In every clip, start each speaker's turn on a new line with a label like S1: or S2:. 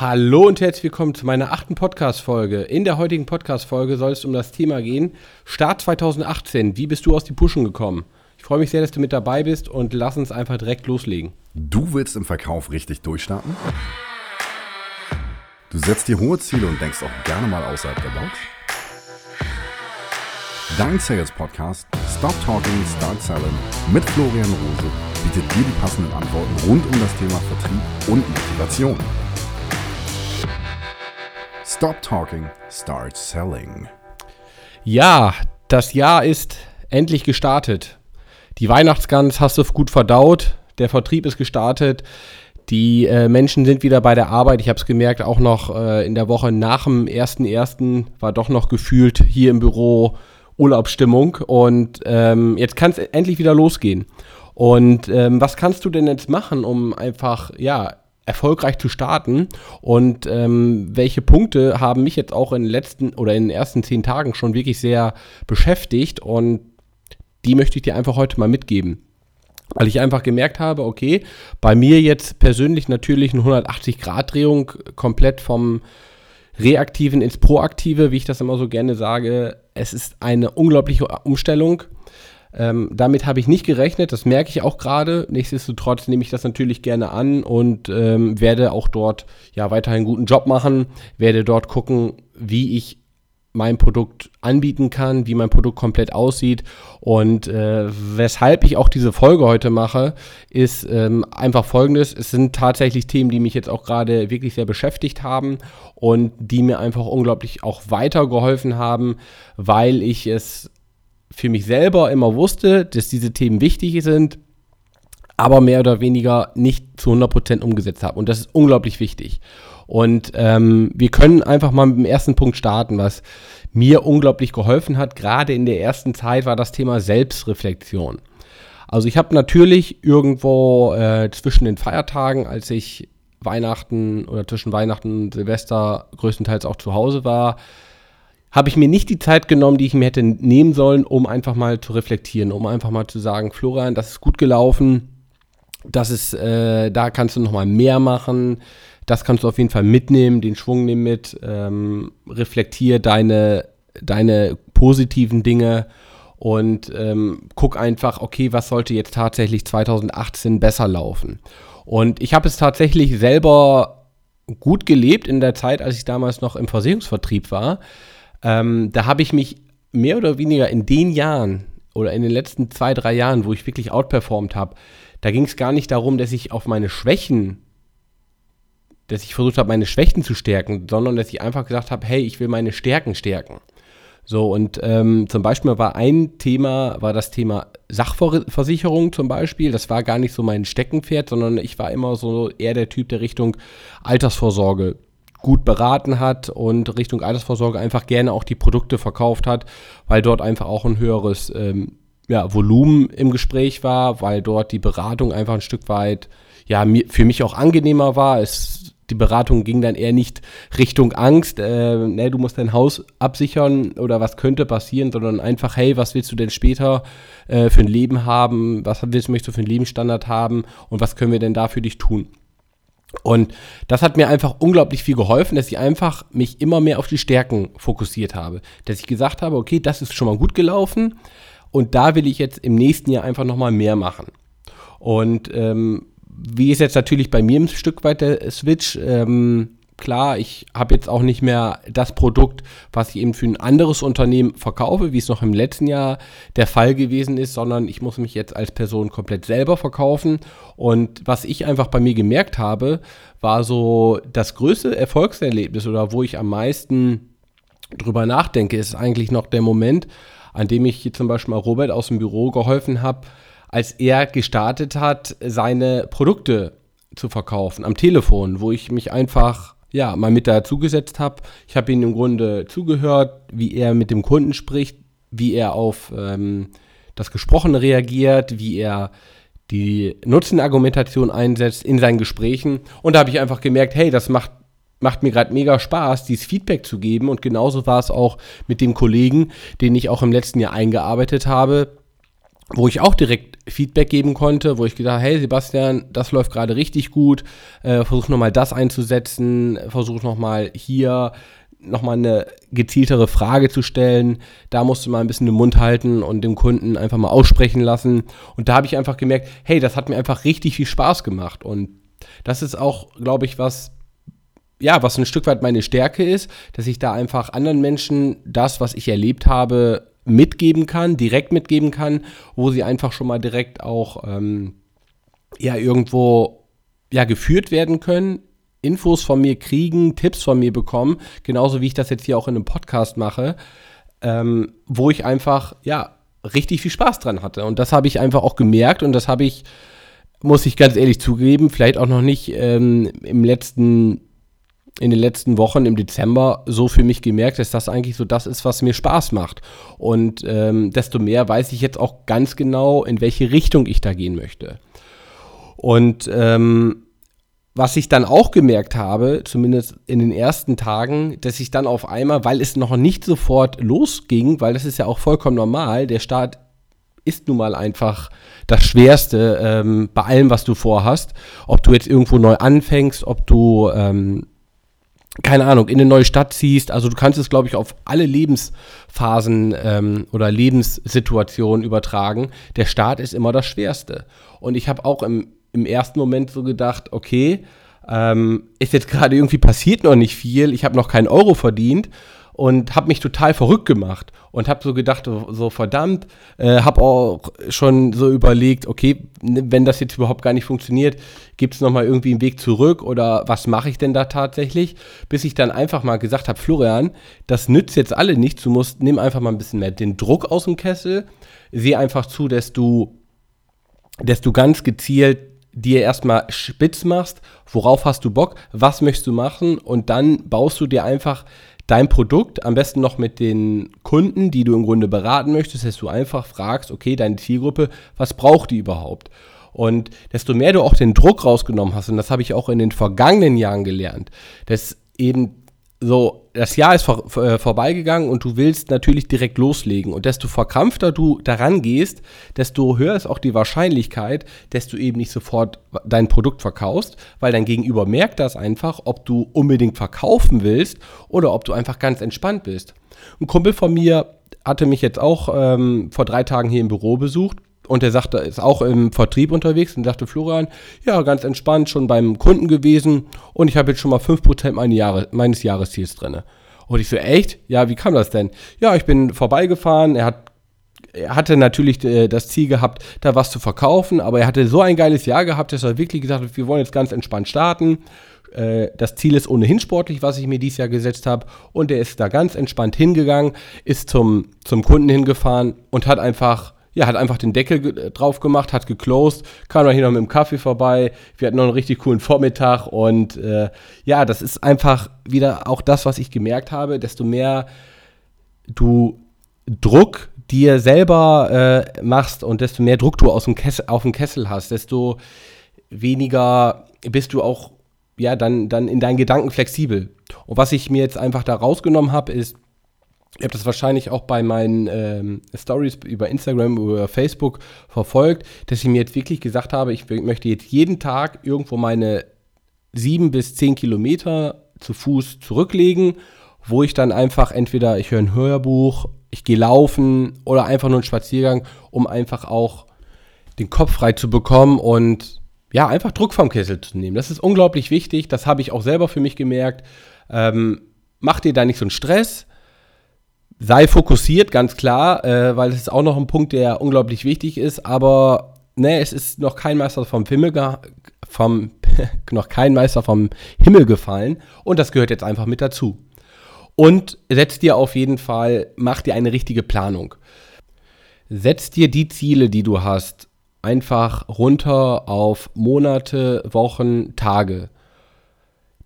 S1: Hallo und herzlich willkommen zu meiner achten Podcast-Folge. In der heutigen Podcast-Folge soll es um das Thema gehen: Start 2018. Wie bist du aus die Puschen gekommen? Ich freue mich sehr, dass du mit dabei bist und lass uns einfach direkt loslegen.
S2: Du willst im Verkauf richtig durchstarten? Du setzt dir hohe Ziele und denkst auch gerne mal außerhalb der Box? Dein Sales Podcast Stop Talking, Start Selling mit Florian Rose bietet dir die passenden Antworten rund um das Thema Vertrieb und Motivation. Stop Talking, Start Selling.
S1: Ja, das Jahr ist endlich gestartet. Die Weihnachtsgans hast du gut verdaut. Der Vertrieb ist gestartet. Die äh, Menschen sind wieder bei der Arbeit. Ich habe es gemerkt, auch noch äh, in der Woche nach dem 1.1. war doch noch gefühlt hier im Büro Urlaubsstimmung. Und ähm, jetzt kann es endlich wieder losgehen. Und ähm, was kannst du denn jetzt machen, um einfach, ja, erfolgreich zu starten und ähm, welche Punkte haben mich jetzt auch in den letzten oder in den ersten zehn Tagen schon wirklich sehr beschäftigt und die möchte ich dir einfach heute mal mitgeben. Weil ich einfach gemerkt habe, okay, bei mir jetzt persönlich natürlich eine 180-Grad-Drehung komplett vom Reaktiven ins Proaktive, wie ich das immer so gerne sage. Es ist eine unglaubliche Umstellung. Ähm, damit habe ich nicht gerechnet, das merke ich auch gerade. Nichtsdestotrotz nehme ich das natürlich gerne an und ähm, werde auch dort ja weiterhin einen guten Job machen, werde dort gucken, wie ich mein Produkt anbieten kann, wie mein Produkt komplett aussieht. Und äh, weshalb ich auch diese Folge heute mache, ist ähm, einfach folgendes. Es sind tatsächlich Themen, die mich jetzt auch gerade wirklich sehr beschäftigt haben und die mir einfach unglaublich auch weitergeholfen haben, weil ich es für mich selber immer wusste, dass diese Themen wichtig sind, aber mehr oder weniger nicht zu 100% umgesetzt habe. Und das ist unglaublich wichtig. Und ähm, wir können einfach mal mit dem ersten Punkt starten, was mir unglaublich geholfen hat. Gerade in der ersten Zeit war das Thema Selbstreflexion. Also ich habe natürlich irgendwo äh, zwischen den Feiertagen, als ich Weihnachten oder zwischen Weihnachten und Silvester größtenteils auch zu Hause war, habe ich mir nicht die Zeit genommen, die ich mir hätte nehmen sollen, um einfach mal zu reflektieren, um einfach mal zu sagen, Florian, das ist gut gelaufen, das ist, äh, da kannst du noch mal mehr machen, das kannst du auf jeden Fall mitnehmen, den Schwung nimm mit, ähm, reflektier deine, deine positiven Dinge und ähm, guck einfach, okay, was sollte jetzt tatsächlich 2018 besser laufen. Und ich habe es tatsächlich selber gut gelebt in der Zeit, als ich damals noch im Versicherungsvertrieb war. Ähm, da habe ich mich mehr oder weniger in den Jahren oder in den letzten zwei, drei Jahren, wo ich wirklich outperformt habe, da ging es gar nicht darum, dass ich auf meine Schwächen, dass ich versucht habe, meine Schwächen zu stärken, sondern dass ich einfach gesagt habe, hey, ich will meine Stärken stärken. So, und ähm, zum Beispiel war ein Thema, war das Thema Sachversicherung zum Beispiel. Das war gar nicht so mein Steckenpferd, sondern ich war immer so eher der Typ, der Richtung Altersvorsorge gut beraten hat und Richtung Altersvorsorge einfach gerne auch die Produkte verkauft hat, weil dort einfach auch ein höheres ähm, ja, Volumen im Gespräch war, weil dort die Beratung einfach ein Stück weit ja, für mich auch angenehmer war. Es, die Beratung ging dann eher nicht Richtung Angst, äh, ne, du musst dein Haus absichern oder was könnte passieren, sondern einfach, hey, was willst du denn später äh, für ein Leben haben, was willst, möchtest du für einen Lebensstandard haben und was können wir denn da für dich tun? Und das hat mir einfach unglaublich viel geholfen, dass ich einfach mich immer mehr auf die Stärken fokussiert habe. Dass ich gesagt habe, okay, das ist schon mal gut gelaufen und da will ich jetzt im nächsten Jahr einfach nochmal mehr machen. Und ähm, wie ist jetzt natürlich bei mir ein Stück weit der Switch? Ähm, klar, ich habe jetzt auch nicht mehr das Produkt, was ich eben für ein anderes Unternehmen verkaufe, wie es noch im letzten Jahr der Fall gewesen ist, sondern ich muss mich jetzt als Person komplett selber verkaufen. Und was ich einfach bei mir gemerkt habe, war so das größte Erfolgserlebnis oder wo ich am meisten drüber nachdenke, ist eigentlich noch der Moment, an dem ich hier zum Beispiel mal Robert aus dem Büro geholfen habe, als er gestartet hat, seine Produkte zu verkaufen am Telefon, wo ich mich einfach ja, mal mit dazugesetzt habe. Ich habe ihm im Grunde zugehört, wie er mit dem Kunden spricht, wie er auf ähm, das Gesprochene reagiert, wie er die Nutzenargumentation einsetzt in seinen Gesprächen. Und da habe ich einfach gemerkt, hey, das macht, macht mir gerade mega Spaß, dieses Feedback zu geben. Und genauso war es auch mit dem Kollegen, den ich auch im letzten Jahr eingearbeitet habe. Wo ich auch direkt Feedback geben konnte, wo ich gedacht, hey Sebastian, das läuft gerade richtig gut, äh, versuch nochmal das einzusetzen, versuch nochmal hier nochmal eine gezieltere Frage zu stellen. Da musst du mal ein bisschen den Mund halten und dem Kunden einfach mal aussprechen lassen. Und da habe ich einfach gemerkt, hey, das hat mir einfach richtig viel Spaß gemacht. Und das ist auch, glaube ich, was, ja, was ein Stück weit meine Stärke ist, dass ich da einfach anderen Menschen das, was ich erlebt habe, mitgeben kann, direkt mitgeben kann, wo sie einfach schon mal direkt auch ähm, ja irgendwo ja geführt werden können, Infos von mir kriegen, Tipps von mir bekommen, genauso wie ich das jetzt hier auch in einem Podcast mache, ähm, wo ich einfach ja richtig viel Spaß dran hatte. Und das habe ich einfach auch gemerkt und das habe ich muss ich ganz ehrlich zugeben, vielleicht auch noch nicht ähm, im letzten in den letzten Wochen im Dezember so für mich gemerkt, dass das eigentlich so das ist, was mir Spaß macht. Und ähm, desto mehr weiß ich jetzt auch ganz genau, in welche Richtung ich da gehen möchte. Und ähm, was ich dann auch gemerkt habe, zumindest in den ersten Tagen, dass ich dann auf einmal, weil es noch nicht sofort losging, weil das ist ja auch vollkommen normal, der Start ist nun mal einfach das Schwerste ähm, bei allem, was du vorhast. Ob du jetzt irgendwo neu anfängst, ob du ähm, keine Ahnung, in eine neue Stadt ziehst. Also du kannst es, glaube ich, auf alle Lebensphasen ähm, oder Lebenssituationen übertragen. Der Start ist immer das Schwerste. Und ich habe auch im, im ersten Moment so gedacht, okay, ähm, ist jetzt gerade irgendwie passiert noch nicht viel, ich habe noch keinen Euro verdient und habe mich total verrückt gemacht und habe so gedacht, so verdammt, äh, habe auch schon so überlegt, okay, wenn das jetzt überhaupt gar nicht funktioniert, gibt es nochmal irgendwie einen Weg zurück oder was mache ich denn da tatsächlich? Bis ich dann einfach mal gesagt habe, Florian, das nützt jetzt alle nichts, du musst, nimm einfach mal ein bisschen mehr den Druck aus dem Kessel, sieh einfach zu, dass du, dass du ganz gezielt dir erstmal spitz machst, worauf hast du Bock, was möchtest du machen und dann baust du dir einfach dein Produkt, am besten noch mit den Kunden, die du im Grunde beraten möchtest, dass du einfach fragst, okay, deine Zielgruppe, was braucht die überhaupt? Und desto mehr du auch den Druck rausgenommen hast, und das habe ich auch in den vergangenen Jahren gelernt, dass eben so, das Jahr ist vor, äh, vorbeigegangen und du willst natürlich direkt loslegen. Und desto verkrampfter du daran gehst, desto höher ist auch die Wahrscheinlichkeit, dass du eben nicht sofort dein Produkt verkaufst, weil dein Gegenüber merkt das einfach, ob du unbedingt verkaufen willst oder ob du einfach ganz entspannt bist. Ein Kumpel von mir hatte mich jetzt auch ähm, vor drei Tagen hier im Büro besucht und der sagte, ist auch im Vertrieb unterwegs und sagte, Florian, ja, ganz entspannt, schon beim Kunden gewesen und ich habe jetzt schon mal 5% meine Jahre, meines Jahresziels drin. Und ich so, echt? Ja, wie kam das denn? Ja, ich bin vorbeigefahren, er hat er hatte natürlich äh, das Ziel gehabt, da was zu verkaufen, aber er hatte so ein geiles Jahr gehabt, dass er wirklich gesagt hat, wir wollen jetzt ganz entspannt starten. Äh, das Ziel ist ohnehin sportlich, was ich mir dieses Jahr gesetzt habe. Und er ist da ganz entspannt hingegangen, ist zum, zum Kunden hingefahren und hat einfach ja, hat einfach den Deckel drauf gemacht, hat geclosed, kam dann hier noch mit dem Kaffee vorbei. Wir hatten noch einen richtig coolen Vormittag und äh, ja, das ist einfach wieder auch das, was ich gemerkt habe. Desto mehr du Druck dir selber äh, machst und desto mehr Druck du aus dem Kessel, auf dem Kessel hast, desto weniger bist du auch ja dann, dann in deinen Gedanken flexibel. Und was ich mir jetzt einfach da rausgenommen habe, ist, Ihr habt das wahrscheinlich auch bei meinen ähm, Stories über Instagram oder Facebook verfolgt, dass ich mir jetzt wirklich gesagt habe, ich möchte jetzt jeden Tag irgendwo meine sieben bis zehn Kilometer zu Fuß zurücklegen, wo ich dann einfach entweder ich höre ein Hörbuch, ich gehe laufen oder einfach nur einen Spaziergang, um einfach auch den Kopf frei zu bekommen und ja, einfach Druck vom Kessel zu nehmen. Das ist unglaublich wichtig. Das habe ich auch selber für mich gemerkt. Ähm, mach dir da nicht so einen Stress sei fokussiert, ganz klar, äh, weil es ist auch noch ein Punkt, der unglaublich wichtig ist, aber ne, es ist noch kein Meister vom Himmel, vom, noch kein Meister vom Himmel gefallen und das gehört jetzt einfach mit dazu. Und setz dir auf jeden Fall, mach dir eine richtige Planung. Setz dir die Ziele, die du hast, einfach runter auf Monate, Wochen, Tage.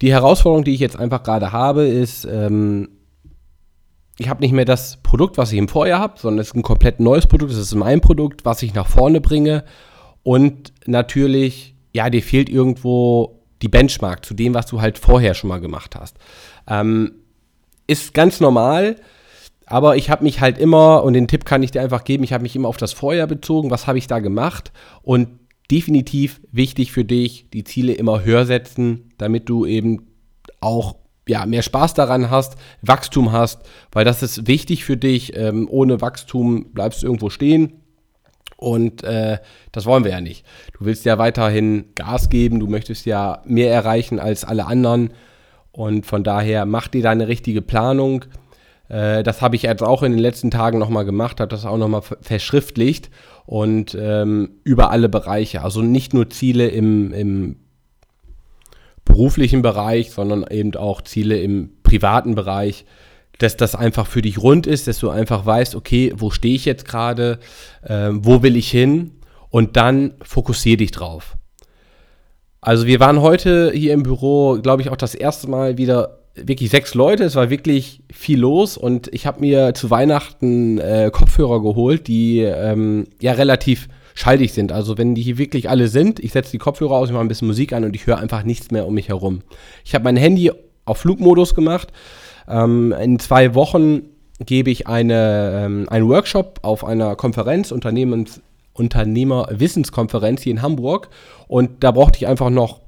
S1: Die Herausforderung, die ich jetzt einfach gerade habe, ist, ähm, ich habe nicht mehr das Produkt, was ich im Vorjahr habe, sondern es ist ein komplett neues Produkt. Es ist mein Produkt, was ich nach vorne bringe. Und natürlich, ja, dir fehlt irgendwo die Benchmark zu dem, was du halt vorher schon mal gemacht hast. Ähm, ist ganz normal. aber ich habe mich halt immer, und den Tipp kann ich dir einfach geben, ich habe mich immer auf das Vorjahr bezogen, was habe ich da gemacht und definitiv wichtig für dich, die Ziele immer höher setzen, damit du eben auch ja, mehr Spaß daran hast, Wachstum hast, weil das ist wichtig für dich. Ähm, ohne Wachstum bleibst du irgendwo stehen. Und äh, das wollen wir ja nicht. Du willst ja weiterhin Gas geben, du möchtest ja mehr erreichen als alle anderen. Und von daher mach dir deine richtige Planung. Äh, das habe ich jetzt auch in den letzten Tagen nochmal gemacht, habe das auch nochmal verschriftlicht und ähm, über alle Bereiche. Also nicht nur Ziele im, im beruflichen Bereich, sondern eben auch Ziele im privaten Bereich, dass das einfach für dich rund ist, dass du einfach weißt, okay, wo stehe ich jetzt gerade, äh, wo will ich hin und dann fokussiere dich drauf. Also wir waren heute hier im Büro, glaube ich, auch das erste Mal wieder wirklich sechs Leute. Es war wirklich viel los und ich habe mir zu Weihnachten äh, Kopfhörer geholt, die ähm, ja relativ schalldig sind. Also wenn die hier wirklich alle sind, ich setze die Kopfhörer aus, ich mache ein bisschen Musik an und ich höre einfach nichts mehr um mich herum. Ich habe mein Handy auf Flugmodus gemacht. Ähm, in zwei Wochen gebe ich eine, ähm, einen Workshop auf einer Konferenz, Unternehmens, Unternehmerwissenskonferenz hier in Hamburg. Und da brauchte ich einfach noch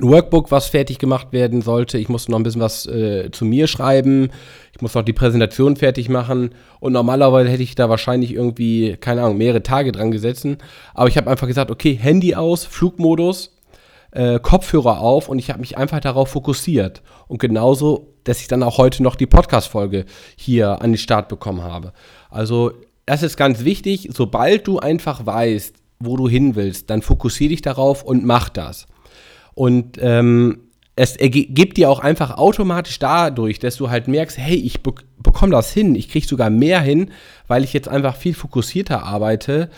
S1: ein Workbook, was fertig gemacht werden sollte. Ich musste noch ein bisschen was äh, zu mir schreiben. Ich muss noch die Präsentation fertig machen. Und normalerweise hätte ich da wahrscheinlich irgendwie, keine Ahnung, mehrere Tage dran gesetzt. Aber ich habe einfach gesagt, okay, Handy aus, Flugmodus, äh, Kopfhörer auf und ich habe mich einfach darauf fokussiert. Und genauso, dass ich dann auch heute noch die Podcast-Folge hier an den Start bekommen habe. Also, das ist ganz wichtig. Sobald du einfach weißt, wo du hin willst, dann fokussiere dich darauf und mach das. Und ähm, es gibt dir auch einfach automatisch dadurch, dass du halt merkst, hey, ich be bekomme das hin, ich kriege sogar mehr hin, weil ich jetzt einfach viel fokussierter arbeite.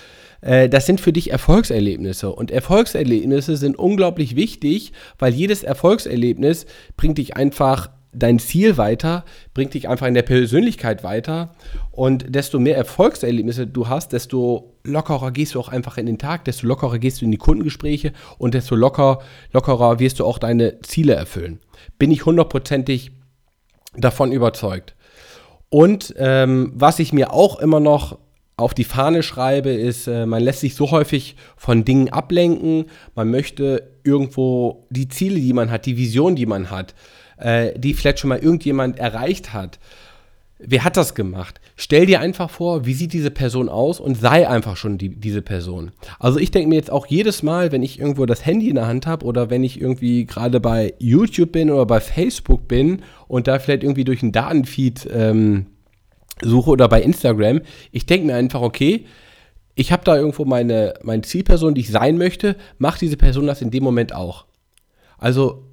S1: Äh, das sind für dich Erfolgserlebnisse. Und Erfolgserlebnisse sind unglaublich wichtig, weil jedes Erfolgserlebnis bringt dich einfach dein Ziel weiter, bringt dich einfach in der Persönlichkeit weiter. Und desto mehr Erfolgserlebnisse du hast, desto lockerer gehst du auch einfach in den Tag, desto lockerer gehst du in die Kundengespräche und desto locker, lockerer wirst du auch deine Ziele erfüllen. Bin ich hundertprozentig davon überzeugt. Und ähm, was ich mir auch immer noch auf die Fahne schreibe, ist, äh, man lässt sich so häufig von Dingen ablenken. Man möchte irgendwo die Ziele, die man hat, die Vision, die man hat, äh, die vielleicht schon mal irgendjemand erreicht hat. Wer hat das gemacht? Stell dir einfach vor, wie sieht diese Person aus und sei einfach schon die, diese Person. Also ich denke mir jetzt auch jedes Mal, wenn ich irgendwo das Handy in der Hand habe oder wenn ich irgendwie gerade bei YouTube bin oder bei Facebook bin und da vielleicht irgendwie durch einen Datenfeed ähm, suche oder bei Instagram, ich denke mir einfach, okay, ich habe da irgendwo meine, meine Zielperson, die ich sein möchte, macht diese Person das in dem Moment auch. Also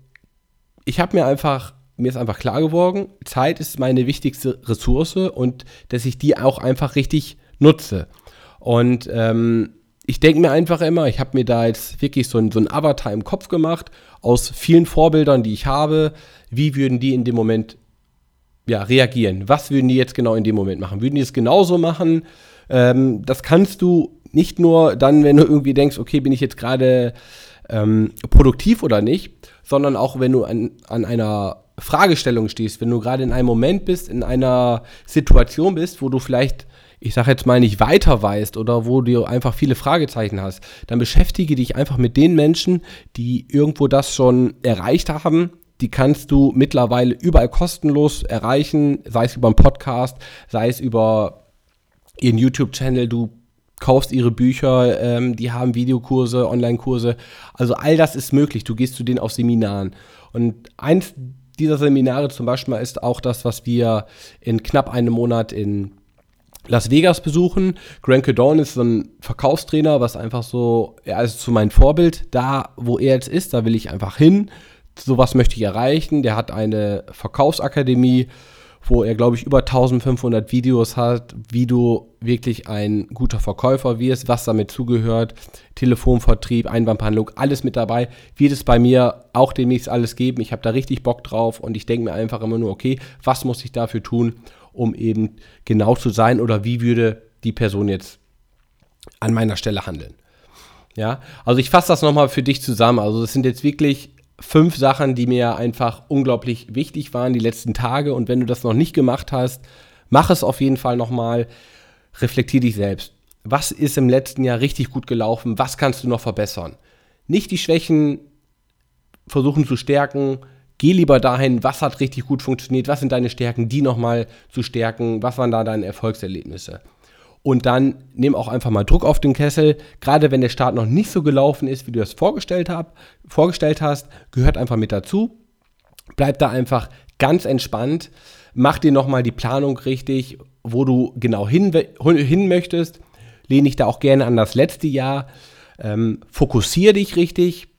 S1: ich habe mir einfach, mir ist einfach klar geworden, Zeit ist meine wichtigste Ressource und dass ich die auch einfach richtig nutze. Und ähm, ich denke mir einfach immer, ich habe mir da jetzt wirklich so ein, so ein Avatar im Kopf gemacht aus vielen Vorbildern, die ich habe. Wie würden die in dem Moment ja, reagieren? Was würden die jetzt genau in dem Moment machen? Würden die es genauso machen? Ähm, das kannst du nicht nur dann, wenn du irgendwie denkst, okay, bin ich jetzt gerade ähm, produktiv oder nicht, sondern auch wenn du an, an einer Fragestellung stehst, wenn du gerade in einem Moment bist, in einer Situation bist, wo du vielleicht, ich sage jetzt mal, nicht weiter weißt oder wo du einfach viele Fragezeichen hast, dann beschäftige dich einfach mit den Menschen, die irgendwo das schon erreicht haben. Die kannst du mittlerweile überall kostenlos erreichen, sei es über einen Podcast, sei es über ihren YouTube-Channel. Du kaufst ihre Bücher, ähm, die haben Videokurse, Online-Kurse. Also all das ist möglich. Du gehst zu denen auf Seminaren. Und eins dieser Seminare zum Beispiel ist auch das, was wir in knapp einem Monat in Las Vegas besuchen. Grant Cardone ist so ein Verkaufstrainer, was einfach so, er ist so mein Vorbild. Da, wo er jetzt ist, da will ich einfach hin. Sowas möchte ich erreichen. Der hat eine Verkaufsakademie wo er, glaube ich, über 1500 Videos hat, wie du wirklich ein guter Verkäufer wirst, was damit zugehört, Telefonvertrieb, Einwandbehandlung, alles mit dabei, wird es bei mir auch demnächst alles geben. Ich habe da richtig Bock drauf und ich denke mir einfach immer nur, okay, was muss ich dafür tun, um eben genau zu sein oder wie würde die Person jetzt an meiner Stelle handeln. Ja, also ich fasse das nochmal für dich zusammen. Also es sind jetzt wirklich fünf Sachen, die mir einfach unglaublich wichtig waren die letzten Tage. Und wenn du das noch nicht gemacht hast, mach es auf jeden Fall nochmal, reflektier dich selbst. Was ist im letzten Jahr richtig gut gelaufen? Was kannst du noch verbessern? Nicht die Schwächen versuchen zu stärken. Geh lieber dahin, was hat richtig gut funktioniert, was sind deine Stärken, die nochmal zu stärken, was waren da deine Erfolgserlebnisse. Und dann nimm auch einfach mal Druck auf den Kessel. Gerade wenn der Start noch nicht so gelaufen ist, wie du das vorgestellt, hab, vorgestellt hast, gehört einfach mit dazu. Bleib da einfach ganz entspannt. Mach dir nochmal die Planung richtig, wo du genau hin, hin möchtest. Lehne dich da auch gerne an das letzte Jahr. Ähm, fokussiere dich richtig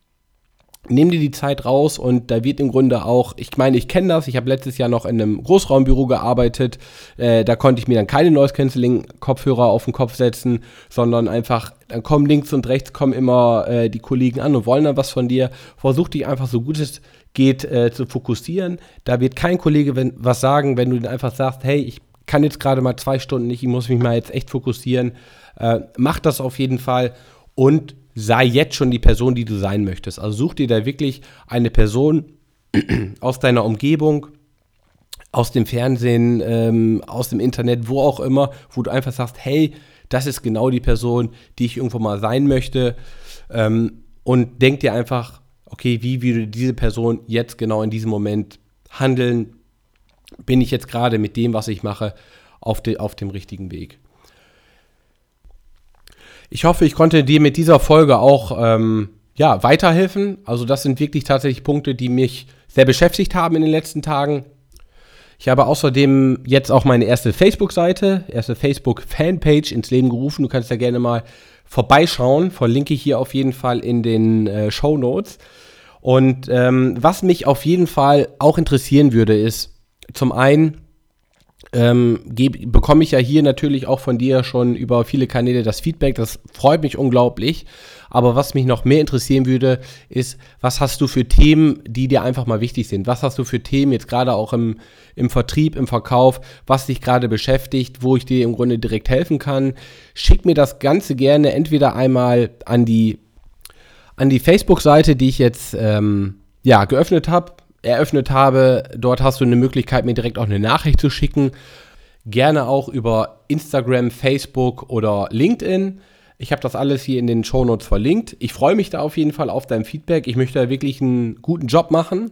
S1: nimm dir die Zeit raus und da wird im Grunde auch, ich meine, ich kenne das, ich habe letztes Jahr noch in einem Großraumbüro gearbeitet, äh, da konnte ich mir dann keine Noise Cancelling Kopfhörer auf den Kopf setzen, sondern einfach, dann kommen links und rechts kommen immer äh, die Kollegen an und wollen dann was von dir. Versuch dich einfach so gut es geht äh, zu fokussieren. Da wird kein Kollege wenn, was sagen, wenn du einfach sagst, hey, ich kann jetzt gerade mal zwei Stunden nicht, ich muss mich mal jetzt echt fokussieren. Äh, mach das auf jeden Fall und sei jetzt schon die Person, die du sein möchtest. Also such dir da wirklich eine Person aus deiner Umgebung, aus dem Fernsehen, ähm, aus dem Internet, wo auch immer, wo du einfach sagst, hey, das ist genau die Person, die ich irgendwo mal sein möchte. Ähm, und denk dir einfach, okay, wie würde diese Person jetzt genau in diesem Moment handeln? Bin ich jetzt gerade mit dem, was ich mache, auf, de, auf dem richtigen Weg? Ich hoffe, ich konnte dir mit dieser Folge auch ähm, ja, weiterhelfen. Also das sind wirklich tatsächlich Punkte, die mich sehr beschäftigt haben in den letzten Tagen. Ich habe außerdem jetzt auch meine erste Facebook-Seite, erste Facebook-Fanpage ins Leben gerufen. Du kannst da gerne mal vorbeischauen. Verlinke ich hier auf jeden Fall in den äh, Show Notes. Und ähm, was mich auf jeden Fall auch interessieren würde, ist zum einen, ähm, bekomme ich ja hier natürlich auch von dir schon über viele Kanäle das Feedback. Das freut mich unglaublich. Aber was mich noch mehr interessieren würde, ist, was hast du für Themen, die dir einfach mal wichtig sind? Was hast du für Themen jetzt gerade auch im, im Vertrieb, im Verkauf, was dich gerade beschäftigt, wo ich dir im Grunde direkt helfen kann? Schick mir das Ganze gerne entweder einmal an die, an die Facebook-Seite, die ich jetzt ähm, ja, geöffnet habe eröffnet habe. Dort hast du eine Möglichkeit, mir direkt auch eine Nachricht zu schicken. Gerne auch über Instagram, Facebook oder LinkedIn. Ich habe das alles hier in den Shownotes verlinkt. Ich freue mich da auf jeden Fall auf dein Feedback. Ich möchte da wirklich einen guten Job machen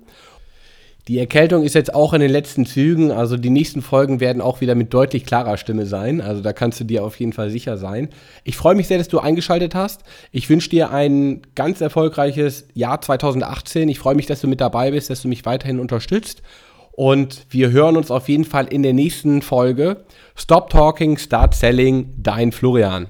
S1: die Erkältung ist jetzt auch in den letzten Zügen, also die nächsten Folgen werden auch wieder mit deutlich klarer Stimme sein. Also da kannst du dir auf jeden Fall sicher sein. Ich freue mich sehr, dass du eingeschaltet hast. Ich wünsche dir ein ganz erfolgreiches Jahr 2018. Ich freue mich, dass du mit dabei bist, dass du mich weiterhin unterstützt. Und wir hören uns auf jeden Fall in der nächsten Folge. Stop Talking, Start Selling, dein Florian.